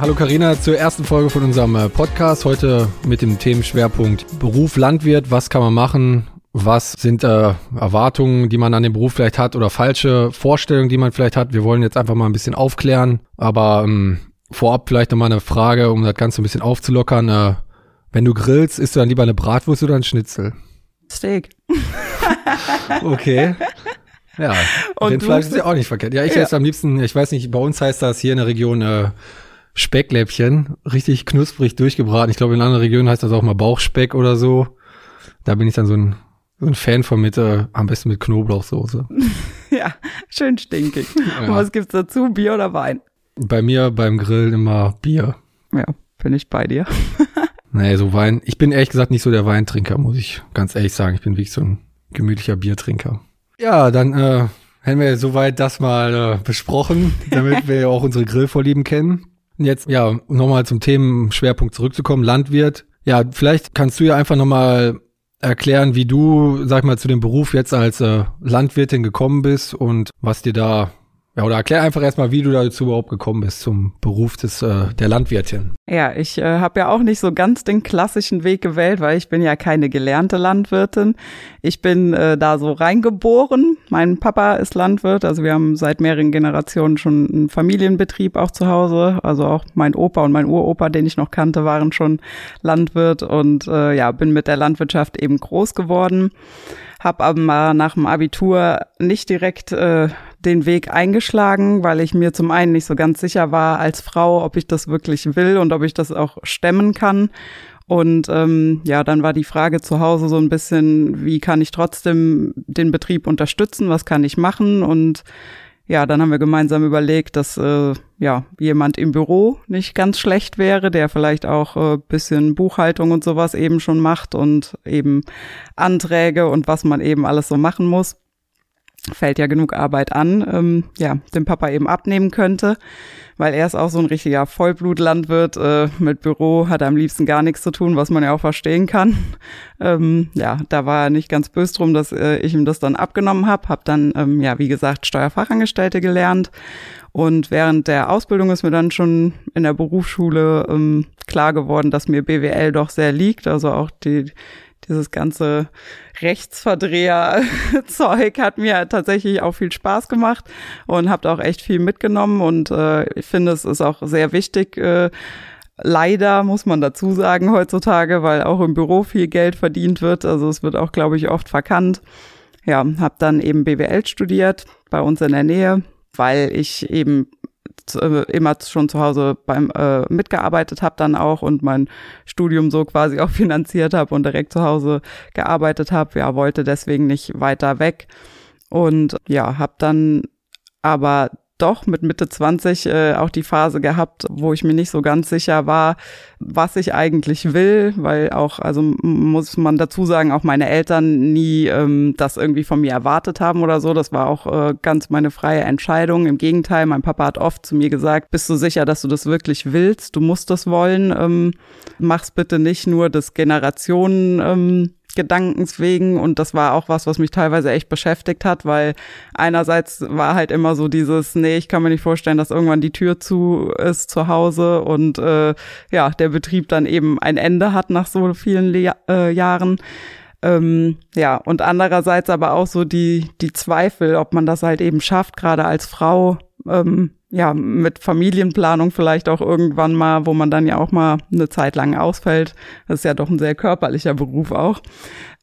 Hallo Karina zur ersten Folge von unserem äh, Podcast. Heute mit dem Themenschwerpunkt Beruf Landwirt. Was kann man machen? Was sind äh, Erwartungen, die man an den Beruf vielleicht hat oder falsche Vorstellungen, die man vielleicht hat? Wir wollen jetzt einfach mal ein bisschen aufklären. Aber ähm, vorab vielleicht nochmal eine Frage, um das Ganze ein bisschen aufzulockern. Äh, wenn du grillst, isst du dann lieber eine Bratwurst oder ein Schnitzel? Steak. okay. Ja, und Rindfleisch ist ja auch nicht verkehrt. Ja, ich ja. esse am liebsten, ich weiß nicht, bei uns heißt das hier in der Region äh, Speckläppchen, richtig knusprig durchgebraten. Ich glaube, in anderen Regionen heißt das auch mal Bauchspeck oder so. Da bin ich dann so ein, so ein Fan von mit, äh, am besten mit Knoblauchsoße. ja, schön stinkig. Ja. Und was gibt's dazu? Bier oder Wein? Bei mir beim Grillen immer Bier. Ja, bin ich bei dir. nee, so Wein. Ich bin ehrlich gesagt nicht so der Weintrinker, muss ich ganz ehrlich sagen. Ich bin wirklich so ein gemütlicher Biertrinker. Ja, dann äh, hätten wir soweit das mal äh, besprochen, damit wir ja auch unsere Grillvorlieben kennen. Jetzt, ja, nochmal zum Themenschwerpunkt zurückzukommen, Landwirt. Ja, vielleicht kannst du ja einfach nochmal erklären, wie du, sag mal, zu dem Beruf jetzt als äh, Landwirtin gekommen bist und was dir da ja, oder erklär einfach erstmal, wie du dazu überhaupt gekommen bist zum Beruf des äh, der Landwirtin. Ja, ich äh, habe ja auch nicht so ganz den klassischen Weg gewählt, weil ich bin ja keine gelernte Landwirtin. Ich bin äh, da so reingeboren. Mein Papa ist Landwirt, also wir haben seit mehreren Generationen schon einen Familienbetrieb auch zu Hause. Also auch mein Opa und mein Uropa, den ich noch kannte, waren schon Landwirt und äh, ja, bin mit der Landwirtschaft eben groß geworden habe aber nach dem Abitur nicht direkt äh, den Weg eingeschlagen, weil ich mir zum einen nicht so ganz sicher war als Frau, ob ich das wirklich will und ob ich das auch stemmen kann. Und ähm, ja, dann war die Frage zu Hause so ein bisschen, wie kann ich trotzdem den Betrieb unterstützen, was kann ich machen? Und ja, dann haben wir gemeinsam überlegt, dass äh, ja jemand im Büro nicht ganz schlecht wäre, der vielleicht auch äh, bisschen Buchhaltung und sowas eben schon macht und eben Anträge und was man eben alles so machen muss fällt ja genug Arbeit an, ähm, ja, dem Papa eben abnehmen könnte, weil er ist auch so ein richtiger Vollblutlandwirt. Äh, mit Büro hat er am liebsten gar nichts zu tun, was man ja auch verstehen kann. Ähm, ja, da war er nicht ganz böse drum, dass äh, ich ihm das dann abgenommen habe. Hab dann, ähm, ja, wie gesagt, Steuerfachangestellte gelernt. Und während der Ausbildung ist mir dann schon in der Berufsschule ähm, klar geworden, dass mir BWL doch sehr liegt. Also auch die dieses ganze Rechtsverdreher-Zeug hat mir tatsächlich auch viel Spaß gemacht und habt auch echt viel mitgenommen und äh, ich finde, es ist auch sehr wichtig, äh, Leider muss man dazu sagen heutzutage, weil auch im Büro viel Geld verdient wird. Also es wird auch, glaube ich, oft verkannt. Ja, habe dann eben BWL studiert bei uns in der Nähe, weil ich eben äh, immer schon zu Hause beim äh, mitgearbeitet habe dann auch und mein Studium so quasi auch finanziert habe und direkt zu Hause gearbeitet habe. Ja, wollte deswegen nicht weiter weg und ja, habe dann aber doch mit Mitte 20 äh, auch die Phase gehabt, wo ich mir nicht so ganz sicher war, was ich eigentlich will, weil auch, also muss man dazu sagen, auch meine Eltern nie ähm, das irgendwie von mir erwartet haben oder so. Das war auch äh, ganz meine freie Entscheidung. Im Gegenteil, mein Papa hat oft zu mir gesagt, bist du sicher, dass du das wirklich willst? Du musst das wollen. Ähm, mach's bitte nicht nur des Generationen. Ähm, Gedankens wegen und das war auch was, was mich teilweise echt beschäftigt hat, weil einerseits war halt immer so dieses, nee, ich kann mir nicht vorstellen, dass irgendwann die Tür zu ist zu Hause und äh, ja, der Betrieb dann eben ein Ende hat nach so vielen Le äh, Jahren. Ähm, ja, und andererseits aber auch so die, die Zweifel, ob man das halt eben schafft, gerade als Frau, ähm, ja, mit Familienplanung vielleicht auch irgendwann mal, wo man dann ja auch mal eine Zeit lang ausfällt. Das ist ja doch ein sehr körperlicher Beruf auch.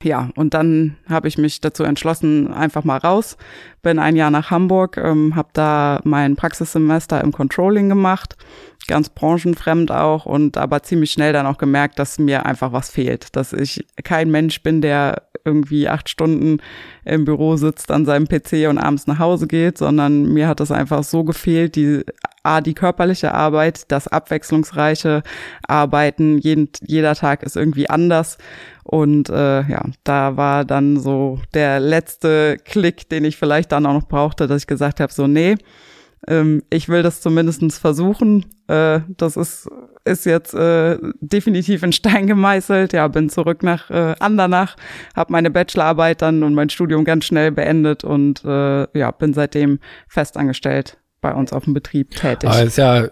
Ja, und dann habe ich mich dazu entschlossen, einfach mal raus. Bin ein Jahr nach Hamburg, ähm, habe da mein Praxissemester im Controlling gemacht ganz branchenfremd auch und aber ziemlich schnell dann auch gemerkt, dass mir einfach was fehlt, dass ich kein Mensch bin, der irgendwie acht Stunden im Büro sitzt an seinem PC und abends nach Hause geht, sondern mir hat es einfach so gefehlt, die A, die körperliche Arbeit, das abwechslungsreiche Arbeiten, jeden, jeder Tag ist irgendwie anders. Und äh, ja, da war dann so der letzte Klick, den ich vielleicht dann auch noch brauchte, dass ich gesagt habe, so nee, ähm, ich will das zumindestens versuchen. Äh, das ist, ist jetzt äh, definitiv in Stein gemeißelt. Ja, bin zurück nach äh, Andernach, habe meine Bachelorarbeit dann und mein Studium ganz schnell beendet und äh, ja, bin seitdem festangestellt bei uns auf dem Betrieb tätig. Aber ist ja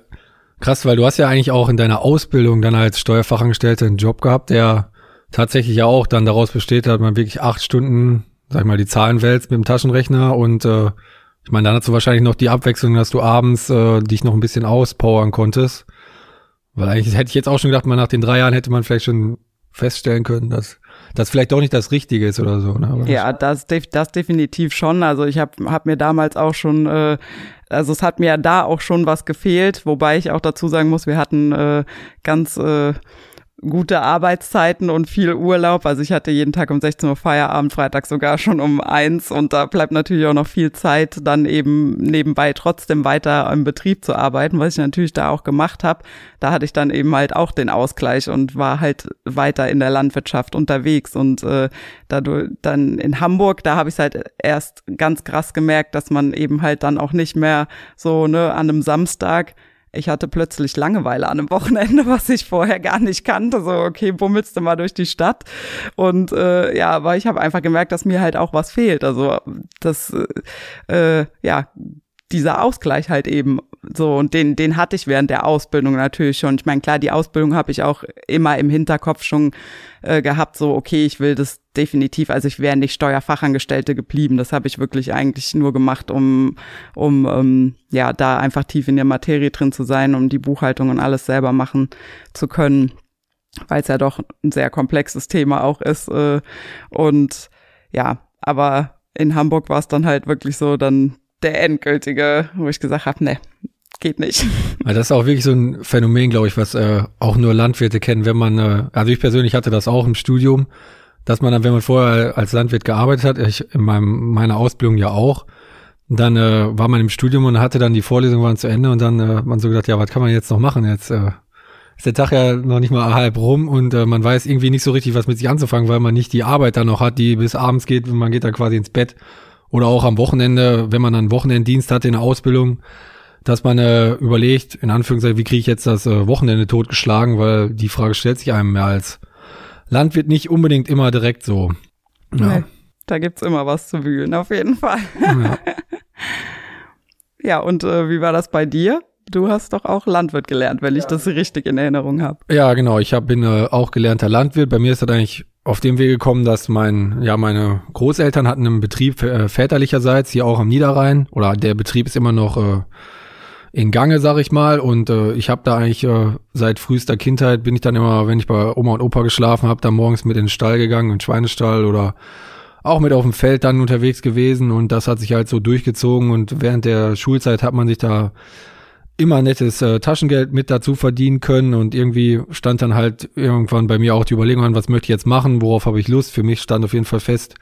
krass, weil du hast ja eigentlich auch in deiner Ausbildung dann als Steuerfachangestellte einen Job gehabt, der tatsächlich ja auch dann daraus besteht, dass man wirklich acht Stunden, sag ich mal, die Zahlen wälzt mit dem Taschenrechner und äh, ich meine, dann hast du wahrscheinlich noch die Abwechslung, dass du abends äh, dich noch ein bisschen auspowern konntest. Weil eigentlich hätte ich jetzt auch schon gedacht, mal nach den drei Jahren hätte man vielleicht schon feststellen können, dass das vielleicht doch nicht das Richtige ist oder so. Ne? Aber ja, das, das definitiv schon. Also ich habe hab mir damals auch schon, äh, also es hat mir ja da auch schon was gefehlt, wobei ich auch dazu sagen muss, wir hatten äh, ganz äh, gute Arbeitszeiten und viel Urlaub. Also ich hatte jeden Tag um 16 Uhr Feierabend, Freitag sogar schon um eins und da bleibt natürlich auch noch viel Zeit, dann eben nebenbei trotzdem weiter im Betrieb zu arbeiten, was ich natürlich da auch gemacht habe. Da hatte ich dann eben halt auch den Ausgleich und war halt weiter in der Landwirtschaft unterwegs und äh, dadurch dann in Hamburg, da habe ich halt erst ganz krass gemerkt, dass man eben halt dann auch nicht mehr so ne an einem Samstag ich hatte plötzlich Langeweile an einem Wochenende, was ich vorher gar nicht kannte. So, okay, bummelst du mal durch die Stadt. Und äh, ja, aber ich habe einfach gemerkt, dass mir halt auch was fehlt. Also das, äh, ja, dieser Ausgleich halt eben so und den den hatte ich während der Ausbildung natürlich schon. Ich meine, klar, die Ausbildung habe ich auch immer im Hinterkopf schon äh, gehabt, so okay, ich will das definitiv, also ich wäre nicht Steuerfachangestellte geblieben. Das habe ich wirklich eigentlich nur gemacht, um um ähm, ja, da einfach tief in der Materie drin zu sein, um die Buchhaltung und alles selber machen zu können, weil es ja doch ein sehr komplexes Thema auch ist äh, und ja, aber in Hamburg war es dann halt wirklich so, dann der endgültige, wo ich gesagt habe, ne, geht nicht. Also das ist auch wirklich so ein Phänomen, glaube ich, was äh, auch nur Landwirte kennen, wenn man, äh, also ich persönlich hatte das auch im Studium, dass man dann, wenn man vorher als Landwirt gearbeitet hat, ich in meinem, meiner Ausbildung ja auch, dann äh, war man im Studium und hatte dann die Vorlesungen waren zu Ende und dann äh, man so gedacht, ja, was kann man jetzt noch machen? Jetzt äh, ist der Tag ja noch nicht mal halb rum und äh, man weiß irgendwie nicht so richtig, was mit sich anzufangen, weil man nicht die Arbeit dann noch hat, die bis abends geht und man geht dann quasi ins Bett oder auch am Wochenende, wenn man einen Wochenenddienst hat in der Ausbildung, dass man äh, überlegt, in Anführungszeichen, wie kriege ich jetzt das äh, Wochenende totgeschlagen, weil die Frage stellt sich einem mehr als Landwirt nicht unbedingt immer direkt so. Ja. Nee, da gibt's immer was zu wühlen, auf jeden Fall. Ja, ja und äh, wie war das bei dir? Du hast doch auch Landwirt gelernt, wenn ja. ich das richtig in Erinnerung habe. Ja, genau. Ich hab, bin äh, auch gelernter Landwirt. Bei mir ist das eigentlich auf dem Weg gekommen, dass mein, ja, meine Großeltern hatten einen Betrieb äh, väterlicherseits hier auch am Niederrhein oder der Betrieb ist immer noch äh, in Gange, sag ich mal. Und äh, ich habe da eigentlich äh, seit frühester Kindheit bin ich dann immer, wenn ich bei Oma und Opa geschlafen habe, dann morgens mit in den Stall gegangen, in den Schweinestall oder auch mit auf dem Feld dann unterwegs gewesen und das hat sich halt so durchgezogen und während der Schulzeit hat man sich da immer nettes äh, Taschengeld mit dazu verdienen können und irgendwie stand dann halt irgendwann bei mir auch die Überlegung an, was möchte ich jetzt machen, worauf habe ich Lust. Für mich stand auf jeden Fall fest,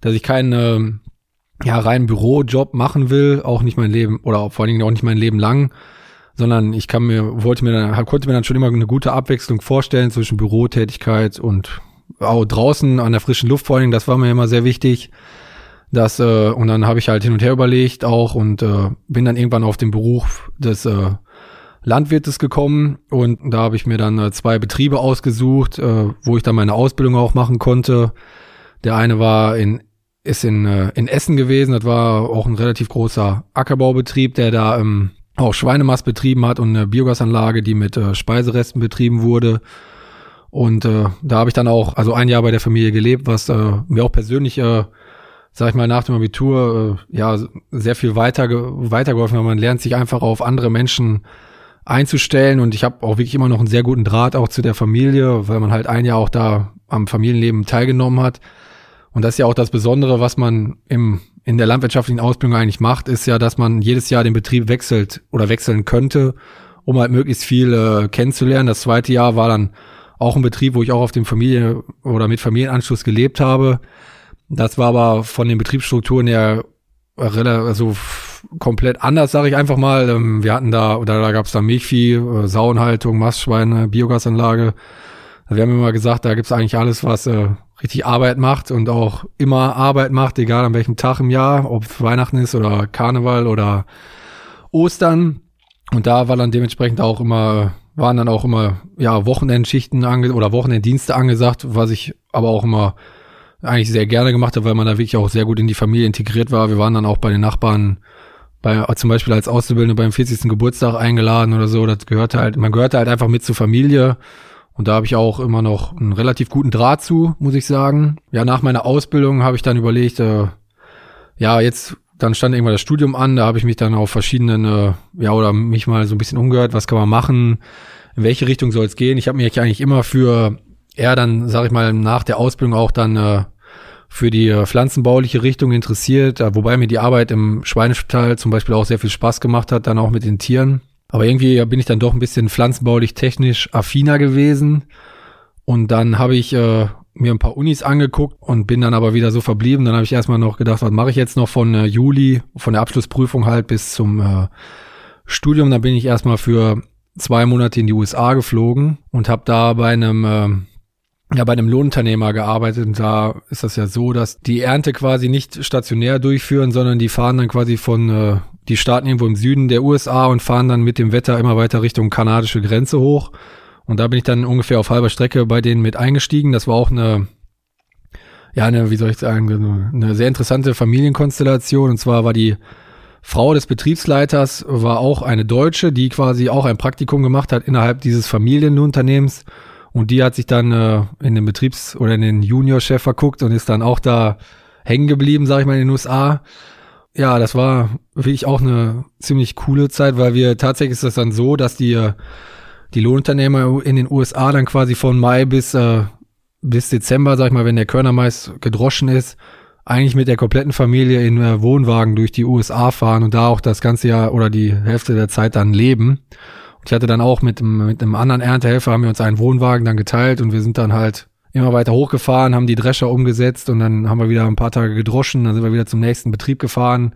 dass ich keinen äh, ja, reinen Bürojob machen will, auch nicht mein Leben oder vor allen Dingen auch nicht mein Leben lang, sondern ich kann mir, wollte mir dann, konnte mir dann schon immer eine gute Abwechslung vorstellen zwischen Bürotätigkeit und auch draußen an der frischen Luft vor allen Dingen, das war mir immer sehr wichtig. Das, äh, und dann habe ich halt hin und her überlegt auch und äh, bin dann irgendwann auf den Beruf des äh, Landwirtes gekommen und da habe ich mir dann äh, zwei Betriebe ausgesucht, äh, wo ich dann meine Ausbildung auch machen konnte. Der eine war in ist in, äh, in Essen gewesen, das war auch ein relativ großer Ackerbaubetrieb, der da ähm, auch Schweinemast betrieben hat und eine Biogasanlage, die mit äh, Speiseresten betrieben wurde. Und äh, da habe ich dann auch, also ein Jahr bei der Familie gelebt, was äh, mir auch persönlich äh, sag ich mal, nach dem Abitur äh, ja sehr viel weiter weitergeholfen, weil man lernt sich einfach auf andere Menschen einzustellen und ich habe auch wirklich immer noch einen sehr guten Draht auch zu der Familie, weil man halt ein Jahr auch da am Familienleben teilgenommen hat. Und das ist ja auch das Besondere, was man im, in der landwirtschaftlichen Ausbildung eigentlich macht, ist ja, dass man jedes Jahr den Betrieb wechselt oder wechseln könnte um halt möglichst viel äh, kennenzulernen. Das zweite Jahr war dann auch ein Betrieb, wo ich auch auf dem Familie oder mit Familienanschluss gelebt habe. Das war aber von den Betriebsstrukturen her relativ, also komplett anders, sage ich einfach mal. Ähm, wir hatten da, oder da gab es da Milchvieh, äh, Sauenhaltung, Mastschweine, Biogasanlage. Wir haben immer gesagt, da gibt's eigentlich alles, was äh, richtig Arbeit macht und auch immer Arbeit macht, egal an welchem Tag im Jahr, ob Weihnachten ist oder Karneval oder Ostern. Und da war dann dementsprechend auch immer, waren dann auch immer, ja, Wochenendschichten ange oder Wochenenddienste angesagt, was ich aber auch immer eigentlich sehr gerne gemacht habe, weil man da wirklich auch sehr gut in die Familie integriert war. Wir waren dann auch bei den Nachbarn bei, zum Beispiel als Auszubildende beim 40. Geburtstag eingeladen oder so. Das gehörte halt, man gehörte halt einfach mit zur Familie. Und da habe ich auch immer noch einen relativ guten Draht zu, muss ich sagen. Ja, nach meiner Ausbildung habe ich dann überlegt, äh, ja, jetzt, dann stand irgendwann das Studium an, da habe ich mich dann auf verschiedenen, äh, ja, oder mich mal so ein bisschen umgehört, was kann man machen, in welche Richtung soll es gehen. Ich habe mich eigentlich immer für eher dann, sag ich mal, nach der Ausbildung auch dann äh, für die äh, pflanzenbauliche Richtung interessiert, äh, wobei mir die Arbeit im Schweinespital zum Beispiel auch sehr viel Spaß gemacht hat, dann auch mit den Tieren. Aber irgendwie bin ich dann doch ein bisschen pflanzenbaulich technisch affiner gewesen. Und dann habe ich äh, mir ein paar Unis angeguckt und bin dann aber wieder so verblieben. Dann habe ich erstmal noch gedacht, was mache ich jetzt noch von äh, Juli, von der Abschlussprüfung halt bis zum äh, Studium. Dann bin ich erstmal für zwei Monate in die USA geflogen und habe da bei einem äh, ja bei einem Lohnunternehmer gearbeitet und da ist das ja so, dass die Ernte quasi nicht stationär durchführen, sondern die fahren dann quasi von, äh, die starten irgendwo im Süden der USA und fahren dann mit dem Wetter immer weiter Richtung kanadische Grenze hoch. Und da bin ich dann ungefähr auf halber Strecke bei denen mit eingestiegen. Das war auch eine, ja, eine, wie soll ich sagen, eine sehr interessante Familienkonstellation. Und zwar war die Frau des Betriebsleiters war auch eine Deutsche, die quasi auch ein Praktikum gemacht hat innerhalb dieses Familienunternehmens und die hat sich dann äh, in den Betriebs- oder in den Juniorchef verguckt und ist dann auch da hängen geblieben, sag ich mal, in den USA. Ja, das war wirklich auch eine ziemlich coole Zeit, weil wir tatsächlich ist das dann so, dass die, die Lohnunternehmer in den USA dann quasi von Mai bis, äh, bis Dezember, sag ich mal, wenn der Körnermais gedroschen ist, eigentlich mit der kompletten Familie in äh, Wohnwagen durch die USA fahren und da auch das ganze Jahr oder die Hälfte der Zeit dann leben. Ich hatte dann auch mit, mit einem anderen Erntehelfer, haben wir uns einen Wohnwagen dann geteilt und wir sind dann halt immer weiter hochgefahren, haben die Drescher umgesetzt und dann haben wir wieder ein paar Tage gedroschen, dann sind wir wieder zum nächsten Betrieb gefahren.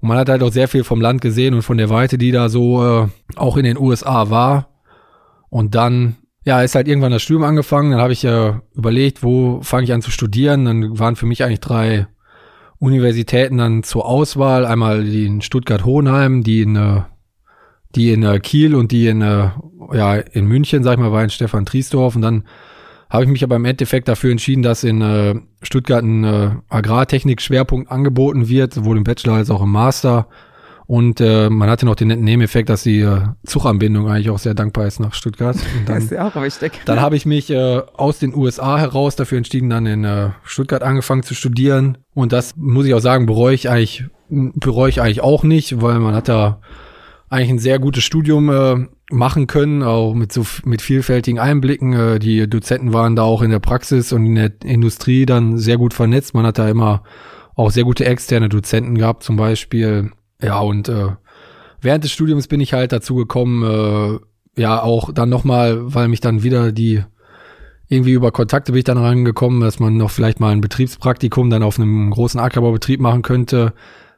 Und man hat halt auch sehr viel vom Land gesehen und von der Weite, die da so äh, auch in den USA war. Und dann, ja, ist halt irgendwann das Studium angefangen. Dann habe ich äh, überlegt, wo fange ich an zu studieren. Dann waren für mich eigentlich drei Universitäten dann zur Auswahl. Einmal die in Stuttgart-Hohenheim, die in äh, die in äh, Kiel und die in, äh, ja, in München, sag ich mal, war in Stefan Triesdorf. Und dann habe ich mich aber im Endeffekt dafür entschieden, dass in äh, Stuttgart ein äh, Agrartechnik-Schwerpunkt angeboten wird, sowohl im Bachelor als auch im Master. Und äh, man hatte noch den netten Nebeneffekt, dass die äh, Zuganbindung eigentlich auch sehr dankbar ist nach Stuttgart. Und dann, das ist ja auch wichtig. Dann habe ich mich äh, aus den USA heraus dafür entschieden, dann in äh, Stuttgart angefangen zu studieren. Und das muss ich auch sagen, bereue ich eigentlich, bereue ich eigentlich auch nicht, weil man hat da eigentlich ein sehr gutes Studium äh, machen können, auch mit so mit vielfältigen Einblicken. Äh, die Dozenten waren da auch in der Praxis und in der Industrie dann sehr gut vernetzt. Man hat da immer auch sehr gute externe Dozenten gehabt, zum Beispiel. Ja, und äh, während des Studiums bin ich halt dazu gekommen, äh, ja, auch dann nochmal, weil mich dann wieder die irgendwie über Kontakte bin ich dann rangekommen, dass man noch vielleicht mal ein Betriebspraktikum dann auf einem großen Ackerbaubetrieb machen könnte.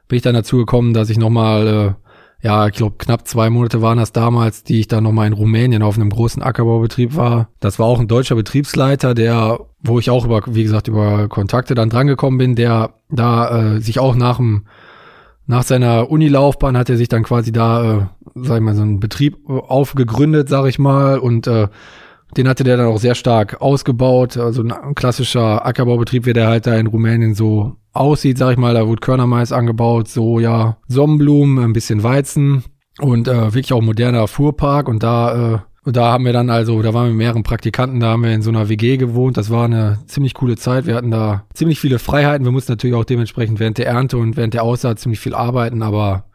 Bin ich dann dazu gekommen, dass ich nochmal äh, ja, ich glaube, knapp zwei Monate waren das damals, die ich dann nochmal in Rumänien auf einem großen Ackerbaubetrieb war. Das war auch ein deutscher Betriebsleiter, der, wo ich auch über, wie gesagt, über Kontakte dann drangekommen bin, der da äh, sich auch nach dem nach seiner Unilaufbahn hat er sich dann quasi da, äh, sag ich mal, so einen Betrieb aufgegründet, sag ich mal, und äh, den hatte der dann auch sehr stark ausgebaut. Also ein klassischer Ackerbaubetrieb, wie der halt da in Rumänien so aussieht, sag ich mal. Da wurde Körnermais angebaut, Soja, Sonnenblumen, ein bisschen Weizen und äh, wirklich auch moderner Fuhrpark. Und da, äh, da haben wir dann also, da waren wir mit mehreren Praktikanten, da haben wir in so einer WG gewohnt. Das war eine ziemlich coole Zeit. Wir hatten da ziemlich viele Freiheiten. Wir mussten natürlich auch dementsprechend während der Ernte und während der Aussaat ziemlich viel arbeiten, aber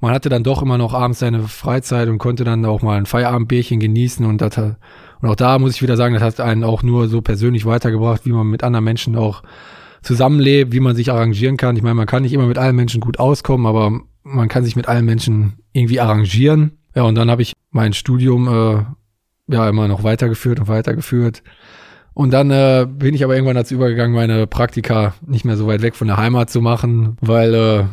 man hatte dann doch immer noch abends seine Freizeit und konnte dann auch mal ein Feierabendbärchen genießen und das und auch da muss ich wieder sagen, das hat einen auch nur so persönlich weitergebracht, wie man mit anderen Menschen auch zusammenlebt, wie man sich arrangieren kann. Ich meine, man kann nicht immer mit allen Menschen gut auskommen, aber man kann sich mit allen Menschen irgendwie arrangieren. Ja, und dann habe ich mein Studium äh, ja immer noch weitergeführt und weitergeführt. Und dann äh, bin ich aber irgendwann dazu übergegangen, meine Praktika nicht mehr so weit weg von der Heimat zu machen, weil äh,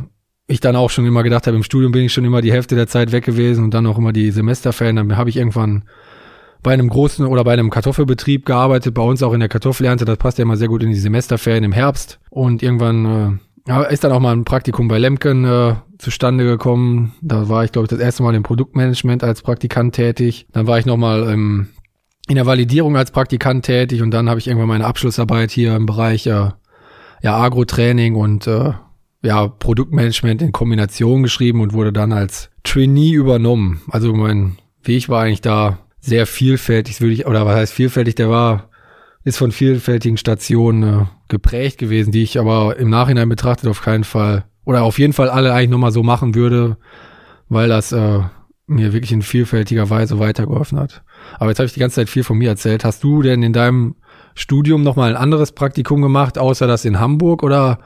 ich dann auch schon immer gedacht habe, im Studium bin ich schon immer die Hälfte der Zeit weg gewesen und dann auch immer die Semesterferien. Dann habe ich irgendwann bei einem großen oder bei einem Kartoffelbetrieb gearbeitet, bei uns auch in der Kartoffelernte. Das passt ja immer sehr gut in die Semesterferien im Herbst. Und irgendwann äh, ist dann auch mal ein Praktikum bei Lemken äh, zustande gekommen. Da war ich, glaube ich, das erste Mal im Produktmanagement als Praktikant tätig. Dann war ich nochmal im, in der Validierung als Praktikant tätig und dann habe ich irgendwann meine Abschlussarbeit hier im Bereich äh, ja, Agro-Training und äh, ja, Produktmanagement in Kombination geschrieben und wurde dann als Trainee übernommen. Also mein Weg war eigentlich da sehr vielfältig, würde ich, oder was heißt vielfältig, der war, ist von vielfältigen Stationen äh, geprägt gewesen, die ich aber im Nachhinein betrachtet auf keinen Fall, oder auf jeden Fall alle eigentlich nochmal so machen würde, weil das äh, mir wirklich in vielfältiger Weise weitergeholfen hat. Aber jetzt habe ich die ganze Zeit viel von mir erzählt. Hast du denn in deinem Studium nochmal ein anderes Praktikum gemacht, außer das in Hamburg, oder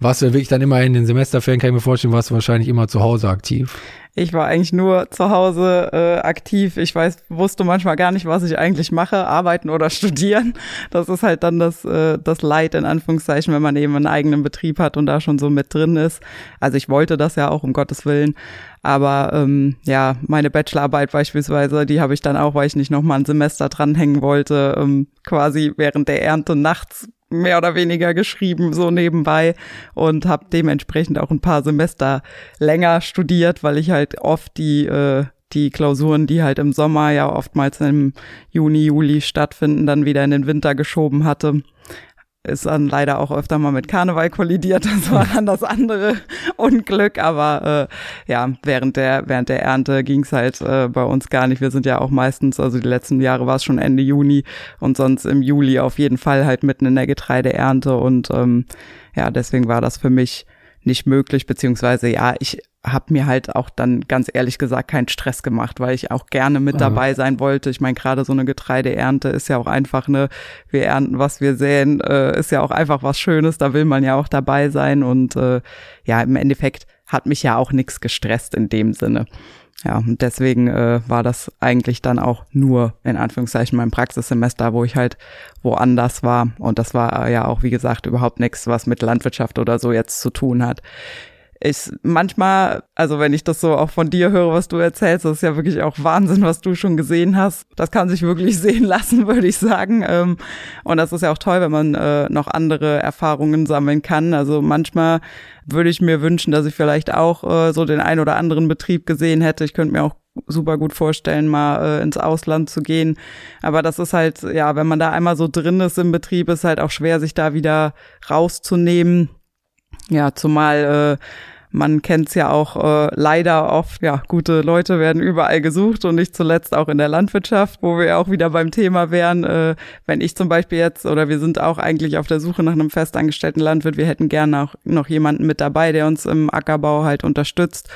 warst du wirklich dann immer in den Semesterferien, kann ich mir vorstellen, warst du wahrscheinlich immer zu Hause aktiv. Ich war eigentlich nur zu Hause äh, aktiv. Ich weiß, wusste manchmal gar nicht, was ich eigentlich mache, arbeiten oder studieren. Das ist halt dann das, äh, das Leid in Anführungszeichen, wenn man eben einen eigenen Betrieb hat und da schon so mit drin ist. Also ich wollte das ja auch, um Gottes Willen. Aber ähm, ja, meine Bachelorarbeit beispielsweise, die habe ich dann auch, weil ich nicht nochmal ein Semester dranhängen wollte, ähm, quasi während der Ernte nachts mehr oder weniger geschrieben, so nebenbei und habe dementsprechend auch ein paar Semester länger studiert, weil ich halt oft die äh, die Klausuren, die halt im Sommer ja oftmals im Juni, Juli stattfinden, dann wieder in den Winter geschoben hatte ist dann leider auch öfter mal mit Karneval kollidiert. Das war dann das andere Unglück. Aber äh, ja, während der während der Ernte ging's halt äh, bei uns gar nicht. Wir sind ja auch meistens, also die letzten Jahre war es schon Ende Juni und sonst im Juli auf jeden Fall halt mitten in der Getreideernte. Und ähm, ja, deswegen war das für mich nicht möglich, beziehungsweise ja, ich habe mir halt auch dann ganz ehrlich gesagt keinen Stress gemacht, weil ich auch gerne mit dabei sein wollte. Ich meine, gerade so eine Getreideernte ist ja auch einfach eine, wir ernten, was wir säen, äh, ist ja auch einfach was Schönes, da will man ja auch dabei sein und äh, ja, im Endeffekt hat mich ja auch nichts gestresst in dem Sinne. Ja, und deswegen äh, war das eigentlich dann auch nur in Anführungszeichen mein Praxissemester, wo ich halt woanders war. Und das war ja auch, wie gesagt, überhaupt nichts, was mit Landwirtschaft oder so jetzt zu tun hat ich manchmal, also wenn ich das so auch von dir höre, was du erzählst, das ist ja wirklich auch Wahnsinn, was du schon gesehen hast. Das kann sich wirklich sehen lassen, würde ich sagen. Ähm, und das ist ja auch toll, wenn man äh, noch andere Erfahrungen sammeln kann. Also manchmal würde ich mir wünschen, dass ich vielleicht auch äh, so den ein oder anderen Betrieb gesehen hätte. Ich könnte mir auch super gut vorstellen, mal äh, ins Ausland zu gehen. Aber das ist halt, ja, wenn man da einmal so drin ist im Betrieb, ist halt auch schwer, sich da wieder rauszunehmen. Ja, zumal äh, man kennt es ja auch äh, leider oft, ja, gute Leute werden überall gesucht und nicht zuletzt auch in der Landwirtschaft, wo wir auch wieder beim Thema wären. Äh, wenn ich zum Beispiel jetzt, oder wir sind auch eigentlich auf der Suche nach einem festangestellten Landwirt, wir hätten gerne auch noch jemanden mit dabei, der uns im Ackerbau halt unterstützt.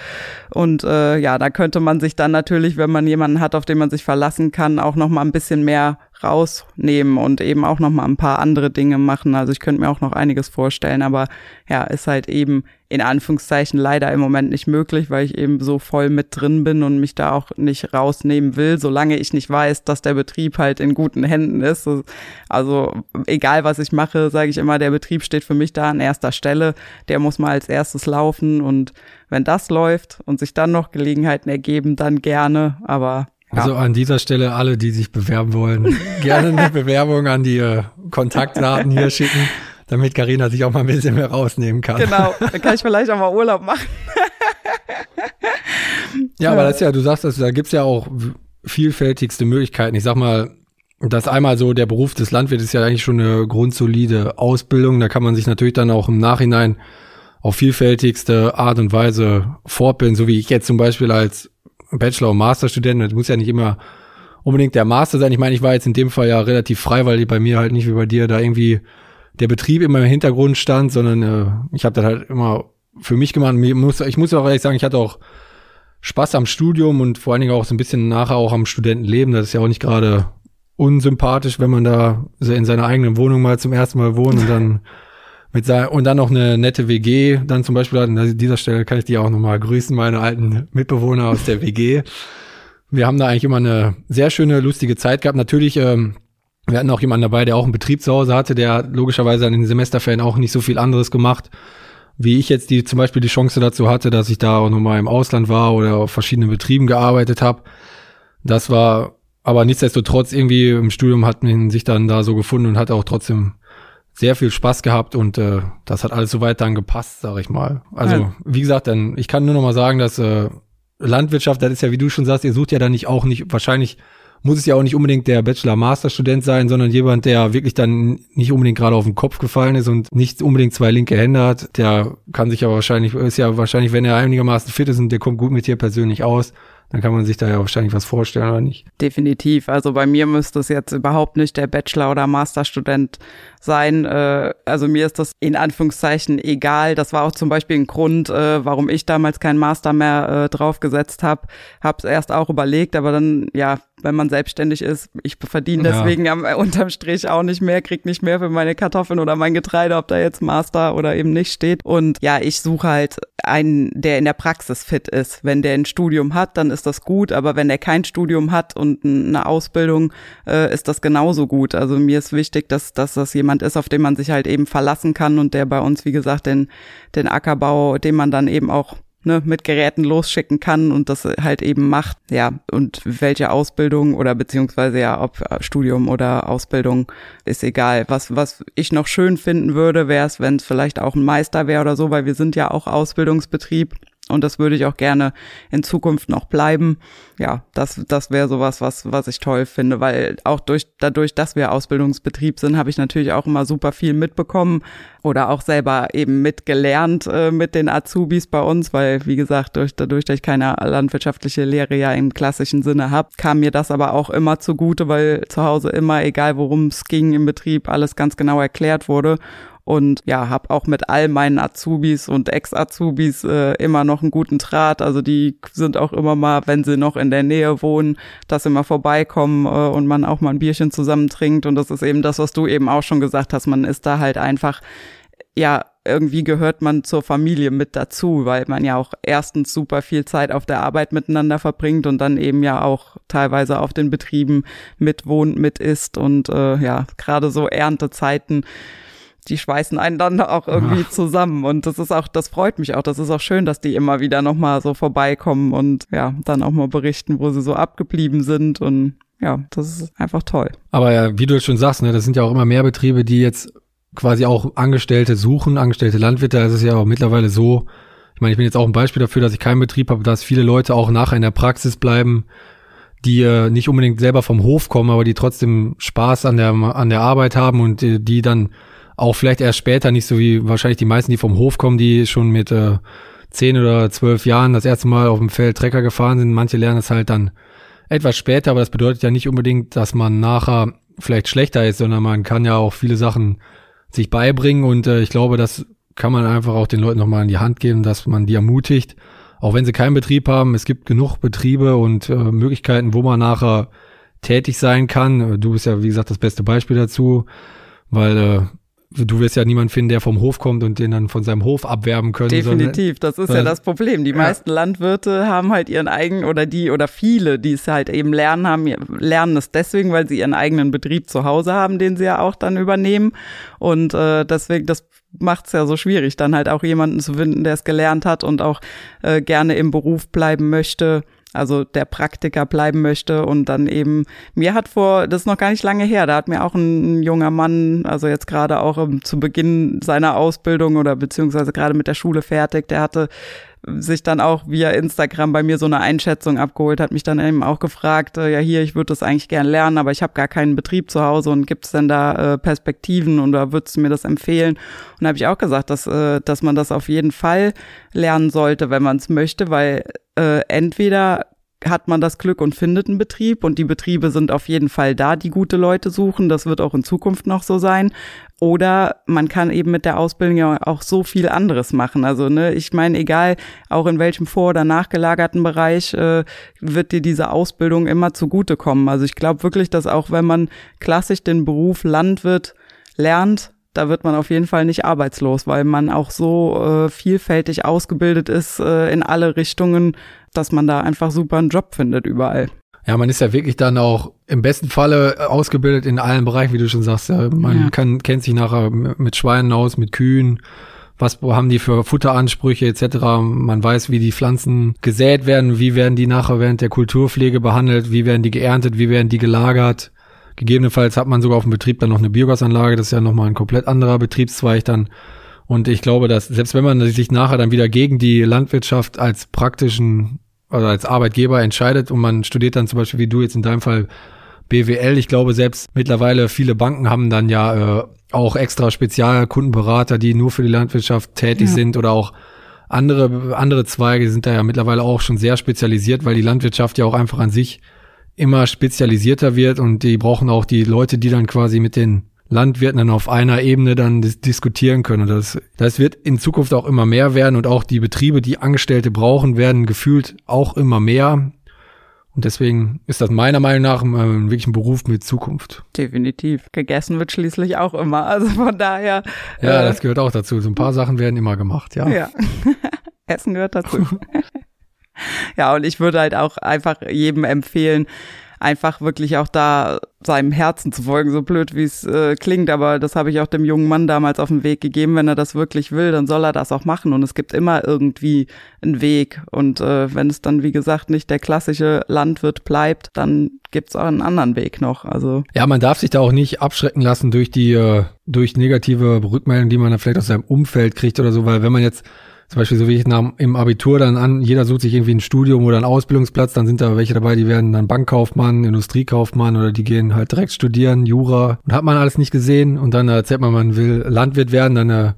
Und äh, ja, da könnte man sich dann natürlich, wenn man jemanden hat, auf den man sich verlassen kann, auch noch mal ein bisschen mehr rausnehmen und eben auch noch mal ein paar andere Dinge machen. Also ich könnte mir auch noch einiges vorstellen, aber ja, ist halt eben in Anführungszeichen leider im Moment nicht möglich, weil ich eben so voll mit drin bin und mich da auch nicht rausnehmen will, solange ich nicht weiß, dass der Betrieb halt in guten Händen ist. Also egal was ich mache, sage ich immer, der Betrieb steht für mich da an erster Stelle. Der muss mal als erstes laufen und wenn das läuft und sich dann noch Gelegenheiten ergeben, dann gerne. Aber also an dieser Stelle alle, die sich bewerben wollen, gerne eine Bewerbung an die äh, Kontaktdaten hier schicken, damit Karina sich auch mal ein bisschen mehr rausnehmen kann. Genau, dann kann ich vielleicht auch mal Urlaub machen. ja, aber das ist ja, du sagst, das, da gibt's ja auch vielfältigste Möglichkeiten. Ich sag mal, das einmal so, der Beruf des Landwirts ist ja eigentlich schon eine grundsolide Ausbildung. Da kann man sich natürlich dann auch im Nachhinein auf vielfältigste Art und Weise fortbilden, so wie ich jetzt zum Beispiel als Bachelor- und Masterstudenten. Das muss ja nicht immer unbedingt der Master sein. Ich meine, ich war jetzt in dem Fall ja relativ frei, weil bei mir halt nicht wie bei dir da irgendwie der Betrieb immer im Hintergrund stand, sondern äh, ich habe das halt immer für mich gemacht. Ich muss, ich muss auch ehrlich sagen, ich hatte auch Spaß am Studium und vor allen Dingen auch so ein bisschen nachher auch am Studentenleben. Das ist ja auch nicht gerade unsympathisch, wenn man da in seiner eigenen Wohnung mal zum ersten Mal wohnt und dann mit und dann noch eine nette WG dann zum Beispiel an dieser Stelle kann ich die auch nochmal grüßen, meine alten Mitbewohner aus der WG. wir haben da eigentlich immer eine sehr schöne, lustige Zeit gehabt. Natürlich, ähm, wir hatten auch jemanden dabei, der auch einen Betrieb zu Hause hatte, der logischerweise an den Semesterferien auch nicht so viel anderes gemacht, wie ich jetzt die zum Beispiel die Chance dazu hatte, dass ich da auch nochmal im Ausland war oder auf verschiedenen Betrieben gearbeitet habe. Das war aber nichtsdestotrotz irgendwie im Studium hat man sich dann da so gefunden und hat auch trotzdem sehr viel Spaß gehabt und äh, das hat alles soweit dann gepasst, sag ich mal. Also ja. wie gesagt, dann ich kann nur noch mal sagen, dass äh, Landwirtschaft, das ist ja wie du schon sagst, ihr sucht ja dann nicht auch nicht wahrscheinlich muss es ja auch nicht unbedingt der Bachelor-Master-Student sein, sondern jemand, der wirklich dann nicht unbedingt gerade auf den Kopf gefallen ist und nicht unbedingt zwei linke Hände hat. Der kann sich ja wahrscheinlich, ist ja wahrscheinlich, wenn er einigermaßen fit ist und der kommt gut mit dir persönlich aus, dann kann man sich da ja wahrscheinlich was vorstellen, oder nicht? Definitiv. Also bei mir müsste es jetzt überhaupt nicht der Bachelor- oder Masterstudent sein. Äh, also mir ist das in Anführungszeichen egal. Das war auch zum Beispiel ein Grund, äh, warum ich damals keinen Master mehr äh, draufgesetzt habe. Hab's erst auch überlegt, aber dann, ja, wenn man selbstständig ist, ich verdiene deswegen ja. am unterm Strich auch nicht mehr, krieg nicht mehr für meine Kartoffeln oder mein Getreide, ob da jetzt Master oder eben nicht steht. Und ja, ich suche halt einen, der in der Praxis fit ist. Wenn der ein Studium hat, dann ist das gut, aber wenn der kein Studium hat und eine Ausbildung, äh, ist das genauso gut. Also mir ist wichtig, dass, dass das jemand ist, auf den man sich halt eben verlassen kann und der bei uns, wie gesagt, den, den Ackerbau, den man dann eben auch ne, mit Geräten losschicken kann und das halt eben macht. Ja, und welche Ausbildung oder beziehungsweise ja, ob Studium oder Ausbildung ist egal. Was, was ich noch schön finden würde, wäre es, wenn es vielleicht auch ein Meister wäre oder so, weil wir sind ja auch Ausbildungsbetrieb und das würde ich auch gerne in Zukunft noch bleiben. Ja, das, das wäre sowas, was, was ich toll finde, weil auch durch, dadurch, dass wir Ausbildungsbetrieb sind, habe ich natürlich auch immer super viel mitbekommen oder auch selber eben mitgelernt äh, mit den Azubis bei uns, weil, wie gesagt, durch, dadurch, dass ich keine landwirtschaftliche Lehre ja im klassischen Sinne habe, kam mir das aber auch immer zugute, weil zu Hause immer, egal worum es ging im Betrieb, alles ganz genau erklärt wurde und ja, habe auch mit all meinen Azubis und Ex-Azubis äh, immer noch einen guten Draht. Also die sind auch immer mal, wenn sie noch in der Nähe wohnen, dass sie mal vorbeikommen äh, und man auch mal ein Bierchen zusammen trinkt. Und das ist eben das, was du eben auch schon gesagt hast. Man ist da halt einfach, ja, irgendwie gehört man zur Familie mit dazu, weil man ja auch erstens super viel Zeit auf der Arbeit miteinander verbringt und dann eben ja auch teilweise auf den Betrieben mitwohnt, mit isst und äh, ja, gerade so Erntezeiten die schweißen einen dann auch irgendwie Ach. zusammen. Und das ist auch, das freut mich auch. Das ist auch schön, dass die immer wieder nochmal so vorbeikommen und ja, dann auch mal berichten, wo sie so abgeblieben sind. Und ja, das ist einfach toll. Aber ja, wie du schon sagst, ne, das sind ja auch immer mehr Betriebe, die jetzt quasi auch Angestellte suchen, angestellte Landwirte. Es ist ja auch mittlerweile so, ich meine, ich bin jetzt auch ein Beispiel dafür, dass ich keinen Betrieb habe, dass viele Leute auch nachher in der Praxis bleiben, die äh, nicht unbedingt selber vom Hof kommen, aber die trotzdem Spaß an der, an der Arbeit haben und die, die dann auch vielleicht erst später, nicht so wie wahrscheinlich die meisten, die vom Hof kommen, die schon mit äh, zehn oder zwölf Jahren das erste Mal auf dem Feld Trecker gefahren sind. Manche lernen es halt dann etwas später, aber das bedeutet ja nicht unbedingt, dass man nachher vielleicht schlechter ist, sondern man kann ja auch viele Sachen sich beibringen und äh, ich glaube, das kann man einfach auch den Leuten nochmal in die Hand geben, dass man die ermutigt, auch wenn sie keinen Betrieb haben. Es gibt genug Betriebe und äh, Möglichkeiten, wo man nachher tätig sein kann. Du bist ja, wie gesagt, das beste Beispiel dazu, weil äh, du wirst ja niemand finden, der vom Hof kommt und den dann von seinem Hof abwerben können. Definitiv, das ist ja das Problem. Die ja. meisten Landwirte haben halt ihren eigenen oder die oder viele, die es halt eben lernen haben, lernen es deswegen, weil sie ihren eigenen Betrieb zu Hause haben, den sie ja auch dann übernehmen. Und äh, deswegen, das macht es ja so schwierig, dann halt auch jemanden zu finden, der es gelernt hat und auch äh, gerne im Beruf bleiben möchte also der Praktiker bleiben möchte und dann eben, mir hat vor, das ist noch gar nicht lange her, da hat mir auch ein, junger Mann, also jetzt gerade auch um, zu Beginn seiner Ausbildung oder beziehungsweise gerade mit der Schule fertig, der hatte sich dann auch via Instagram bei mir so eine Einschätzung abgeholt, hat mich dann eben auch gefragt, äh, ja hier, ich würde das eigentlich gern lernen, aber ich habe gar keinen Betrieb zu Hause und gibt es denn da äh, Perspektiven oder würdest du mir das empfehlen? Und da habe ich auch gesagt, dass, äh, dass man das auf jeden Fall lernen sollte, wenn man es möchte, weil äh, entweder hat man das Glück und findet einen Betrieb und die Betriebe sind auf jeden Fall da, die gute Leute suchen. Das wird auch in Zukunft noch so sein. Oder man kann eben mit der Ausbildung ja auch so viel anderes machen. Also, ne, ich meine, egal, auch in welchem vor- oder nachgelagerten Bereich äh, wird dir diese Ausbildung immer zugutekommen. Also ich glaube wirklich, dass auch wenn man klassisch den Beruf Landwirt lernt, da wird man auf jeden Fall nicht arbeitslos, weil man auch so äh, vielfältig ausgebildet ist äh, in alle Richtungen, dass man da einfach super einen Job findet überall. Ja, man ist ja wirklich dann auch im besten Falle ausgebildet in allen Bereichen, wie du schon sagst. Ja, man ja. kann, kennt sich nachher mit Schweinen aus, mit Kühen. Was haben die für Futteransprüche etc. Man weiß, wie die Pflanzen gesät werden, wie werden die nachher während der Kulturpflege behandelt, wie werden die geerntet, wie werden die gelagert. Gegebenenfalls hat man sogar auf dem Betrieb dann noch eine Biogasanlage, das ist ja nochmal ein komplett anderer Betriebszweig dann. Und ich glaube, dass selbst wenn man sich nachher dann wieder gegen die Landwirtschaft als praktischen oder als Arbeitgeber entscheidet und man studiert dann zum Beispiel wie du jetzt in deinem Fall BWL, ich glaube selbst mittlerweile viele Banken haben dann ja äh, auch extra Spezialkundenberater, die nur für die Landwirtschaft tätig ja. sind oder auch andere, andere Zweige sind da ja mittlerweile auch schon sehr spezialisiert, weil die Landwirtschaft ja auch einfach an sich immer spezialisierter wird und die brauchen auch die Leute, die dann quasi mit den Landwirten dann auf einer Ebene dann dis diskutieren können. Und das, das wird in Zukunft auch immer mehr werden und auch die Betriebe, die Angestellte brauchen, werden gefühlt auch immer mehr. Und deswegen ist das meiner Meinung nach ein, wirklich ein Beruf mit Zukunft. Definitiv. Gegessen wird schließlich auch immer. Also von daher. Ja, äh, das gehört auch dazu. So ein paar Sachen werden immer gemacht, ja. Ja. Essen gehört dazu. ja, und ich würde halt auch einfach jedem empfehlen, einfach wirklich auch da seinem Herzen zu folgen, so blöd wie es äh, klingt, aber das habe ich auch dem jungen Mann damals auf den Weg gegeben. Wenn er das wirklich will, dann soll er das auch machen und es gibt immer irgendwie einen Weg und äh, wenn es dann wie gesagt nicht der klassische Landwirt bleibt, dann gibt es auch einen anderen Weg noch. Also ja, man darf sich da auch nicht abschrecken lassen durch die äh, durch negative Rückmeldungen, die man dann vielleicht aus seinem Umfeld kriegt oder so, weil wenn man jetzt zum Beispiel so wie ich nach, im Abitur dann an, jeder sucht sich irgendwie ein Studium oder einen Ausbildungsplatz, dann sind da welche dabei, die werden dann Bankkaufmann, Industriekaufmann oder die gehen halt direkt studieren, Jura und hat man alles nicht gesehen und dann erzählt man, man will Landwirt werden, dann äh,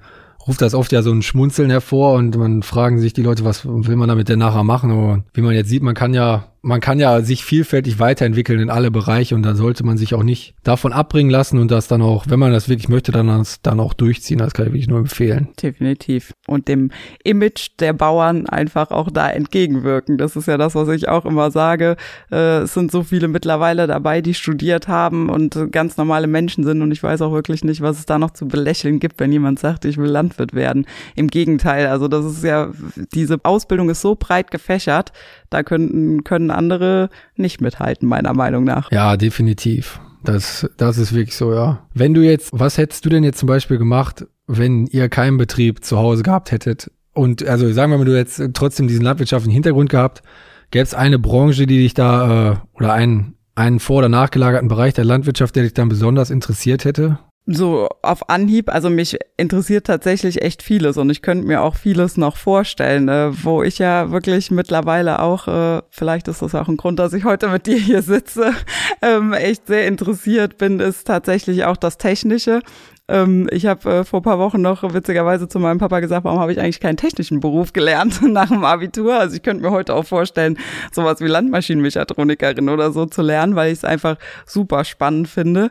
ruft das oft ja so ein Schmunzeln hervor und man fragen sich die Leute, was will man damit denn nachher machen? Aber wie man jetzt sieht, man kann ja man kann ja sich vielfältig weiterentwickeln in alle Bereiche und da sollte man sich auch nicht davon abbringen lassen und das dann auch, wenn man das wirklich möchte, dann das dann auch durchziehen. Das kann ich wirklich nur empfehlen. Definitiv. Und dem Image der Bauern einfach auch da entgegenwirken. Das ist ja das, was ich auch immer sage. Äh, es sind so viele mittlerweile dabei, die studiert haben und ganz normale Menschen sind und ich weiß auch wirklich nicht, was es da noch zu belächeln gibt, wenn jemand sagt, ich will Landwirt werden. Im Gegenteil, also das ist ja, diese Ausbildung ist so breit gefächert, da können, können andere nicht mithalten, meiner Meinung nach. Ja, definitiv. Das, das ist wirklich so, ja. Wenn du jetzt, was hättest du denn jetzt zum Beispiel gemacht, wenn ihr keinen Betrieb zu Hause gehabt hättet? Und also sagen wir mal, du hättest trotzdem diesen landwirtschaftlichen Hintergrund gehabt, gäbe es eine Branche, die dich da, äh, oder einen, einen vor- oder nachgelagerten Bereich der Landwirtschaft, der dich dann besonders interessiert hätte? So auf Anhieb, also mich interessiert tatsächlich echt vieles und ich könnte mir auch vieles noch vorstellen, äh, wo ich ja wirklich mittlerweile auch, äh, vielleicht ist das auch ein Grund, dass ich heute mit dir hier sitze, ähm, echt sehr interessiert bin, ist tatsächlich auch das Technische. Ähm, ich habe äh, vor paar Wochen noch witzigerweise zu meinem Papa gesagt, warum habe ich eigentlich keinen technischen Beruf gelernt nach dem Abitur? Also ich könnte mir heute auch vorstellen, sowas wie Landmaschinenmechatronikerin oder so zu lernen, weil ich es einfach super spannend finde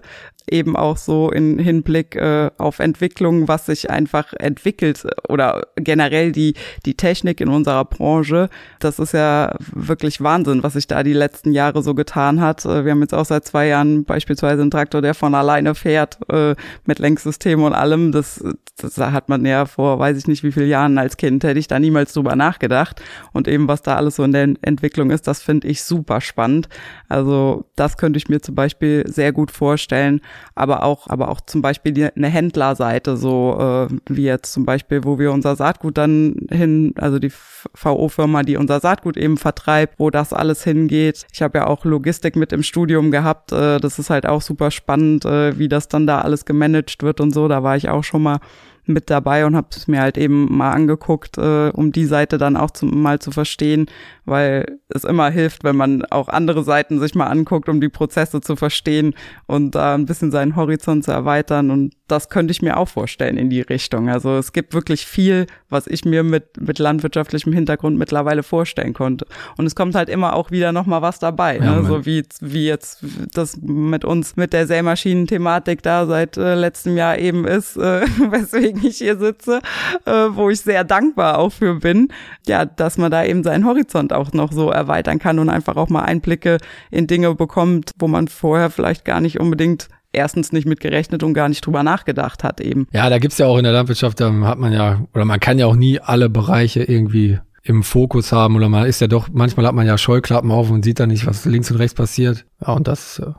eben auch so in Hinblick äh, auf Entwicklung, was sich einfach entwickelt oder generell die, die Technik in unserer Branche. Das ist ja wirklich Wahnsinn, was sich da die letzten Jahre so getan hat. Äh, wir haben jetzt auch seit zwei Jahren beispielsweise einen Traktor, der von alleine fährt, äh, mit Lenksystem und allem. Das, das hat man ja vor, weiß ich nicht wie viele Jahren als Kind, hätte ich da niemals drüber nachgedacht. Und eben, was da alles so in der Entwicklung ist, das finde ich super spannend. Also das könnte ich mir zum Beispiel sehr gut vorstellen, aber auch, aber auch zum Beispiel eine Händlerseite, so äh, wie jetzt zum Beispiel, wo wir unser Saatgut dann hin, also die VO-Firma, die unser Saatgut eben vertreibt, wo das alles hingeht. Ich habe ja auch Logistik mit im Studium gehabt. Äh, das ist halt auch super spannend, äh, wie das dann da alles gemanagt wird und so. Da war ich auch schon mal mit dabei und habe es mir halt eben mal angeguckt, äh, um die Seite dann auch zum, mal zu verstehen, weil es immer hilft, wenn man auch andere Seiten sich mal anguckt, um die Prozesse zu verstehen und da ein bisschen seinen Horizont zu erweitern. Und das könnte ich mir auch vorstellen in die Richtung. Also es gibt wirklich viel, was ich mir mit, mit landwirtschaftlichem Hintergrund mittlerweile vorstellen konnte. Und es kommt halt immer auch wieder nochmal was dabei, ja, ne? so wie, wie jetzt das mit uns mit der Sämaschinen-Thematik da seit äh, letztem Jahr eben ist, äh, weswegen ich hier sitze, äh, wo ich sehr dankbar auch für bin, ja, dass man da eben seinen Horizont auch noch so erweitern kann und einfach auch mal Einblicke in Dinge bekommt, wo man vorher vielleicht gar nicht unbedingt erstens nicht mitgerechnet und gar nicht drüber nachgedacht hat eben. Ja, da gibt's ja auch in der Landwirtschaft, da hat man ja, oder man kann ja auch nie alle Bereiche irgendwie im Fokus haben oder man ist ja doch, manchmal hat man ja Scheuklappen auf und sieht dann nicht, was links und rechts passiert. Ja, und das äh,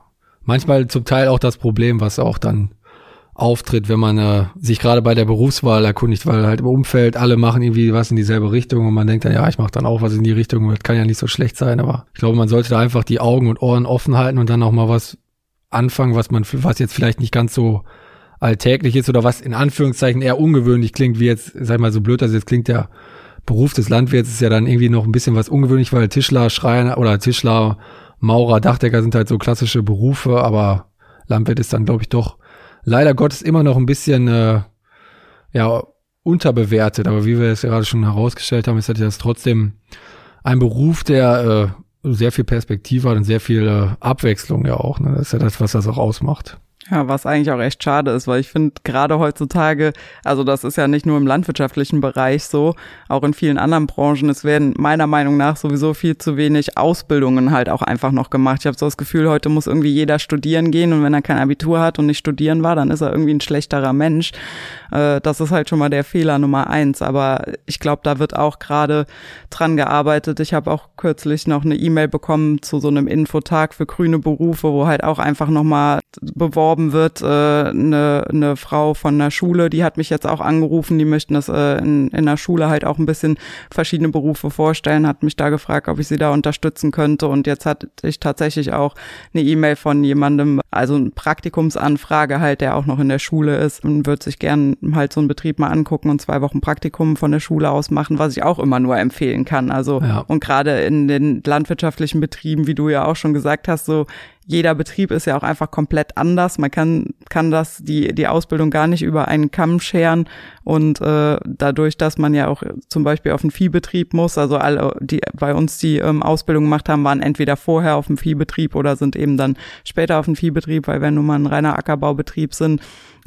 manchmal zum Teil auch das Problem, was auch dann auftritt, wenn man äh, sich gerade bei der Berufswahl erkundigt, weil halt im Umfeld alle machen irgendwie was in dieselbe Richtung und man denkt dann, ja, ich mache dann auch was in die Richtung, das kann ja nicht so schlecht sein, aber ich glaube, man sollte da einfach die Augen und Ohren offen halten und dann auch mal was anfangen, was man, was jetzt vielleicht nicht ganz so alltäglich ist oder was in Anführungszeichen eher ungewöhnlich klingt, wie jetzt, sag ich mal, so blöd das jetzt klingt, der Beruf des Landwirts ist ja dann irgendwie noch ein bisschen was ungewöhnlich, weil Tischler, Schreiner oder Tischler, Maurer, Dachdecker sind halt so klassische Berufe, aber Landwirt ist dann, glaube ich, doch leider Gottes immer noch ein bisschen äh, ja unterbewertet. Aber wie wir es gerade schon herausgestellt haben, ist das trotzdem ein Beruf, der äh, sehr viel Perspektive hat und sehr viel äh, Abwechslung ja auch. Ne? Das ist ja das, was das auch ausmacht. Ja, was eigentlich auch echt schade ist, weil ich finde gerade heutzutage, also das ist ja nicht nur im landwirtschaftlichen Bereich so, auch in vielen anderen Branchen, es werden meiner Meinung nach sowieso viel zu wenig Ausbildungen halt auch einfach noch gemacht. Ich habe so das Gefühl, heute muss irgendwie jeder studieren gehen und wenn er kein Abitur hat und nicht studieren war, dann ist er irgendwie ein schlechterer Mensch. Äh, das ist halt schon mal der Fehler Nummer eins. Aber ich glaube, da wird auch gerade dran gearbeitet. Ich habe auch kürzlich noch eine E-Mail bekommen zu so einem Infotag für grüne Berufe, wo halt auch einfach nochmal beworben wird, äh, eine, eine Frau von der Schule, die hat mich jetzt auch angerufen, die möchten das äh, in, in der Schule halt auch ein bisschen verschiedene Berufe vorstellen, hat mich da gefragt, ob ich sie da unterstützen könnte und jetzt hatte ich tatsächlich auch eine E-Mail von jemandem, also eine Praktikumsanfrage halt, der auch noch in der Schule ist und wird sich gern halt so einen Betrieb mal angucken und zwei Wochen Praktikum von der Schule aus machen, was ich auch immer nur empfehlen kann. Also ja. und gerade in den landwirtschaftlichen Betrieben, wie du ja auch schon gesagt hast, so jeder Betrieb ist ja auch einfach komplett anders. Man kann, kann das, die, die Ausbildung gar nicht über einen Kamm scheren. Und äh, dadurch, dass man ja auch zum Beispiel auf einen Viehbetrieb muss, also alle, die bei uns die ähm, Ausbildung gemacht haben, waren entweder vorher auf dem Viehbetrieb oder sind eben dann später auf dem Viehbetrieb, weil wir nun mal ein reiner Ackerbaubetrieb sind.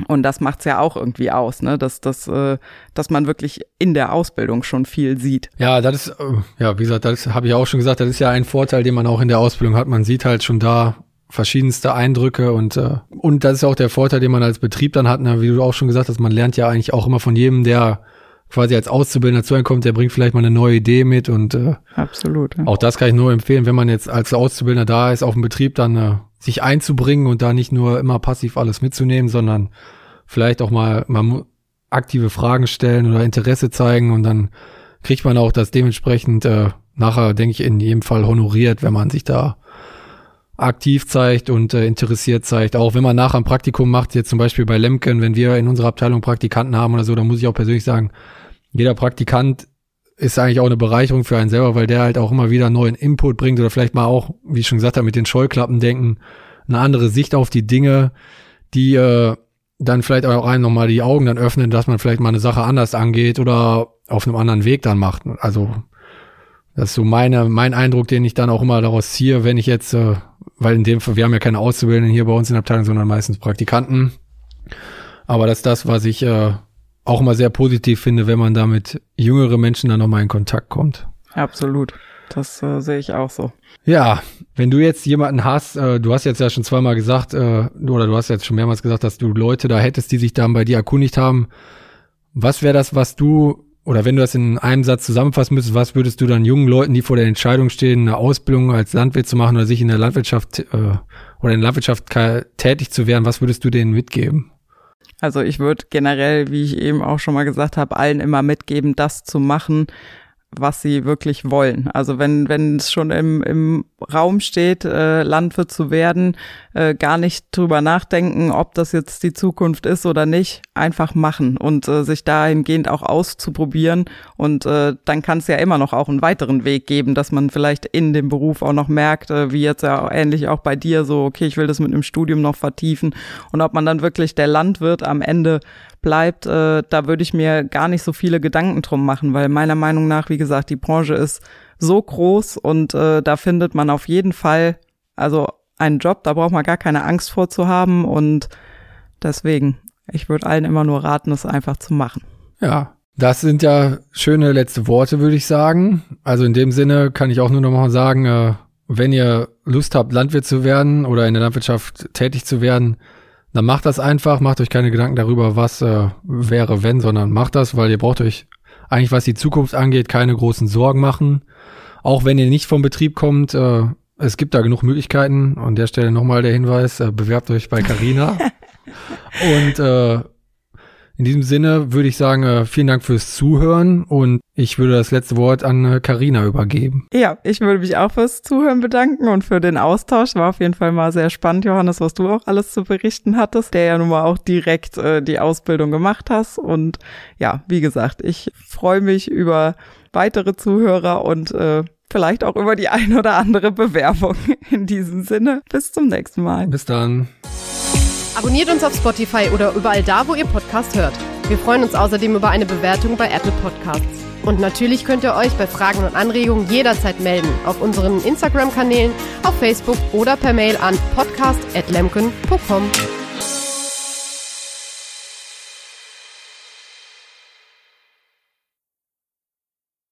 Und das macht's ja auch irgendwie aus, ne? Dass, dass, äh, dass man wirklich in der Ausbildung schon viel sieht. Ja, das ist, äh, ja, wie gesagt, das habe ich auch schon gesagt, das ist ja ein Vorteil, den man auch in der Ausbildung hat. Man sieht halt schon da, verschiedenste Eindrücke und äh, und das ist auch der Vorteil, den man als Betrieb dann hat, ne? wie du auch schon gesagt hast, man lernt ja eigentlich auch immer von jedem, der quasi als Auszubildender zu einem kommt, der bringt vielleicht mal eine neue Idee mit und äh, absolut. Ja. Auch das kann ich nur empfehlen, wenn man jetzt als Auszubildender da ist, auf dem Betrieb dann äh, sich einzubringen und da nicht nur immer passiv alles mitzunehmen, sondern vielleicht auch mal mal aktive Fragen stellen oder Interesse zeigen und dann kriegt man auch das dementsprechend äh, nachher, denke ich, in jedem Fall honoriert, wenn man sich da aktiv zeigt und äh, interessiert zeigt. Auch wenn man nachher ein Praktikum macht, jetzt zum Beispiel bei Lemken, wenn wir in unserer Abteilung Praktikanten haben oder so, dann muss ich auch persönlich sagen, jeder Praktikant ist eigentlich auch eine Bereicherung für einen selber, weil der halt auch immer wieder neuen Input bringt oder vielleicht mal auch, wie ich schon gesagt habe, mit den Scheuklappen denken, eine andere Sicht auf die Dinge, die äh, dann vielleicht auch einem nochmal die Augen dann öffnen, dass man vielleicht mal eine Sache anders angeht oder auf einem anderen Weg dann macht. Also das ist so meine, mein Eindruck, den ich dann auch immer daraus ziehe, wenn ich jetzt, äh, weil in dem Fall, wir haben ja keine Auszubildenden hier bei uns in der Abteilung, sondern meistens Praktikanten. Aber das ist das, was ich äh, auch immer sehr positiv finde, wenn man da mit jüngeren Menschen dann nochmal in Kontakt kommt. Absolut. Das äh, sehe ich auch so. Ja, wenn du jetzt jemanden hast, äh, du hast jetzt ja schon zweimal gesagt, äh, oder du hast jetzt schon mehrmals gesagt, dass du Leute da hättest, die sich dann bei dir erkundigt haben. Was wäre das, was du oder wenn du das in einem Satz zusammenfassen müsstest, was würdest du dann jungen Leuten, die vor der Entscheidung stehen, eine Ausbildung als Landwirt zu machen oder sich in der Landwirtschaft äh, oder in der Landwirtschaft tätig zu werden, was würdest du denen mitgeben? Also ich würde generell, wie ich eben auch schon mal gesagt habe, allen immer mitgeben, das zu machen, was sie wirklich wollen. Also wenn wenn es schon im, im Raum steht, äh, Landwirt zu werden, äh, gar nicht drüber nachdenken, ob das jetzt die Zukunft ist oder nicht, einfach machen und äh, sich dahingehend auch auszuprobieren. Und äh, dann kann es ja immer noch auch einen weiteren Weg geben, dass man vielleicht in dem Beruf auch noch merkt, äh, wie jetzt ja ähnlich auch bei dir, so, okay, ich will das mit einem Studium noch vertiefen. Und ob man dann wirklich der Landwirt am Ende bleibt, äh, da würde ich mir gar nicht so viele Gedanken drum machen, weil meiner Meinung nach, wie gesagt, die Branche ist so groß und äh, da findet man auf jeden Fall, also einen Job, da braucht man gar keine Angst vor zu haben und deswegen, ich würde allen immer nur raten, es einfach zu machen. Ja, das sind ja schöne letzte Worte, würde ich sagen. Also in dem Sinne kann ich auch nur noch mal sagen, äh, wenn ihr Lust habt, Landwirt zu werden oder in der Landwirtschaft tätig zu werden, dann macht das einfach, macht euch keine Gedanken darüber, was äh, wäre, wenn, sondern macht das, weil ihr braucht euch eigentlich, was die Zukunft angeht, keine großen Sorgen machen. Auch wenn ihr nicht vom Betrieb kommt, äh, es gibt da genug Möglichkeiten. An der Stelle nochmal der Hinweis, äh, bewerbt euch bei Carina. und äh, in diesem Sinne würde ich sagen, äh, vielen Dank fürs Zuhören und ich würde das letzte Wort an Karina äh, übergeben. Ja, ich würde mich auch fürs Zuhören bedanken und für den Austausch. War auf jeden Fall mal sehr spannend, Johannes, was du auch alles zu berichten hattest, der ja nun mal auch direkt äh, die Ausbildung gemacht hast. Und ja, wie gesagt, ich freue mich über weitere Zuhörer und äh, vielleicht auch über die ein oder andere Bewerbung. In diesem Sinne, bis zum nächsten Mal. Bis dann. Abonniert uns auf Spotify oder überall da, wo ihr Podcast hört. Wir freuen uns außerdem über eine Bewertung bei Apple Podcasts. Und natürlich könnt ihr euch bei Fragen und Anregungen jederzeit melden auf unseren Instagram-Kanälen, auf Facebook oder per Mail an podcast.lemken.com.